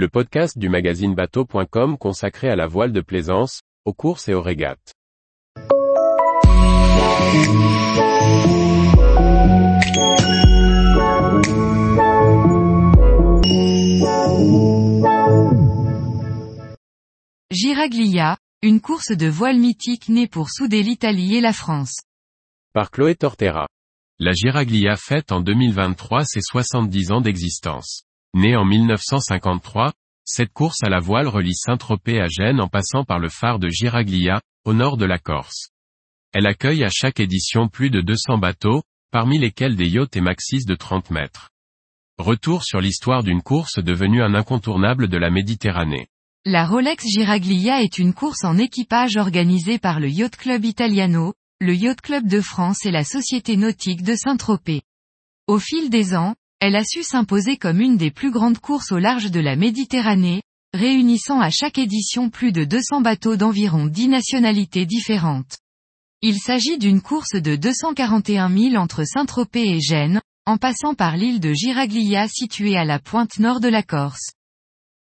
le podcast du magazine bateau.com consacré à la voile de plaisance, aux courses et aux régates. Giraglia, une course de voile mythique née pour souder l'Italie et la France. Par Chloé Tortera. La Giraglia fête en 2023 ses 70 ans d'existence. Née en 1953, cette course à la voile relie Saint-Tropez à Gênes en passant par le phare de Giraglia, au nord de la Corse. Elle accueille à chaque édition plus de 200 bateaux, parmi lesquels des yachts et maxis de 30 mètres. Retour sur l'histoire d'une course devenue un incontournable de la Méditerranée. La Rolex Giraglia est une course en équipage organisée par le Yacht Club Italiano, le Yacht Club de France et la Société Nautique de Saint-Tropez. Au fil des ans, elle a su s'imposer comme une des plus grandes courses au large de la Méditerranée, réunissant à chaque édition plus de 200 bateaux d'environ 10 nationalités différentes. Il s'agit d'une course de 241 000 entre Saint-Tropez et Gênes, en passant par l'île de Giraglia située à la pointe nord de la Corse.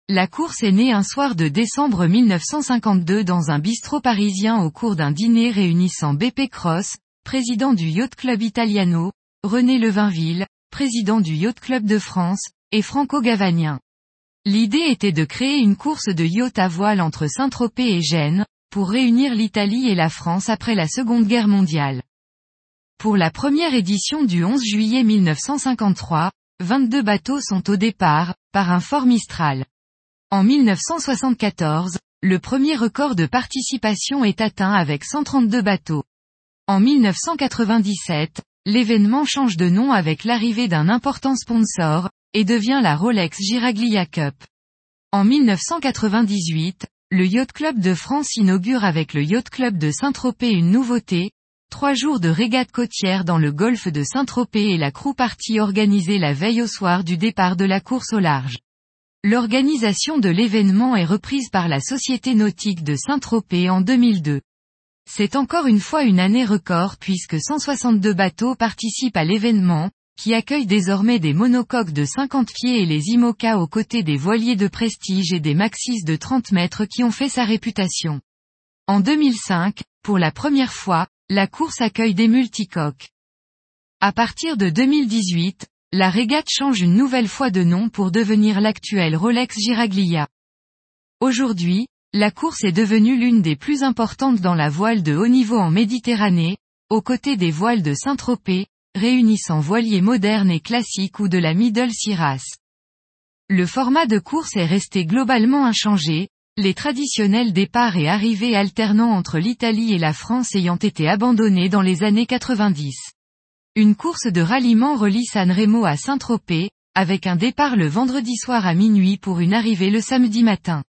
La course est née un soir de décembre 1952 dans un bistrot parisien au cours d'un dîner réunissant BP Cross, président du Yacht Club Italiano, René Levinville, président du Yacht Club de France, et Franco Gavanien. L'idée était de créer une course de yacht à voile entre Saint-Tropez et Gênes, pour réunir l'Italie et la France après la Seconde Guerre mondiale. Pour la première édition du 11 juillet 1953, 22 bateaux sont au départ, par un fort Mistral. En 1974, le premier record de participation est atteint avec 132 bateaux. En 1997, L'événement change de nom avec l'arrivée d'un important sponsor, et devient la Rolex Giraglia Cup. En 1998, le Yacht Club de France inaugure avec le Yacht Club de Saint-Tropez une nouveauté, trois jours de régate côtière dans le golfe de Saint-Tropez et la crew party organisée la veille au soir du départ de la course au large. L'organisation de l'événement est reprise par la Société nautique de Saint-Tropez en 2002. C'est encore une fois une année record puisque 162 bateaux participent à l'événement, qui accueille désormais des monocoques de 50 pieds et les IMOCA aux côtés des voiliers de prestige et des maxis de 30 mètres qui ont fait sa réputation. En 2005, pour la première fois, la course accueille des multicoques. À partir de 2018, la régate change une nouvelle fois de nom pour devenir l'actuelle Rolex Giraglia. Aujourd'hui, la course est devenue l'une des plus importantes dans la voile de haut niveau en Méditerranée, aux côtés des voiles de Saint-Tropez, réunissant voiliers modernes et classiques ou de la Middle Siras. Le format de course est resté globalement inchangé, les traditionnels départs et arrivées alternant entre l'Italie et la France ayant été abandonnés dans les années 90. Une course de ralliement relie San Remo à Saint-Tropez, avec un départ le vendredi soir à minuit pour une arrivée le samedi matin.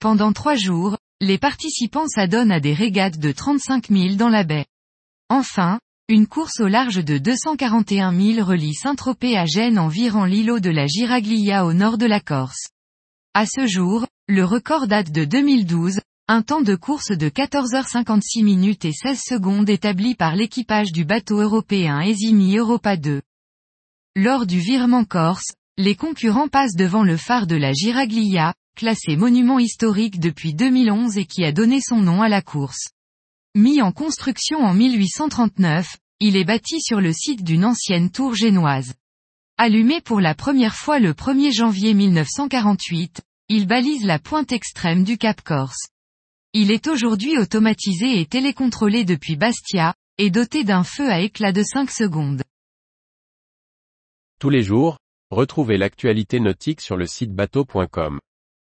Pendant trois jours, les participants s'adonnent à des régates de 35 000 dans la baie. Enfin, une course au large de 241 000 relie Saint-Tropez à Gênes en virant l'îlot de la Giraglia au nord de la Corse. À ce jour, le record date de 2012, un temps de course de 14h56 minutes et 16 secondes établi par l'équipage du bateau européen Esimi Europa 2. Lors du virement corse, les concurrents passent devant le phare de la Giraglia, classé monument historique depuis 2011 et qui a donné son nom à la course. Mis en construction en 1839, il est bâti sur le site d'une ancienne tour génoise. Allumé pour la première fois le 1er janvier 1948, il balise la pointe extrême du Cap Corse. Il est aujourd'hui automatisé et télécontrôlé depuis Bastia, et doté d'un feu à éclat de 5 secondes. Tous les jours, retrouvez l'actualité nautique sur le site bateau.com.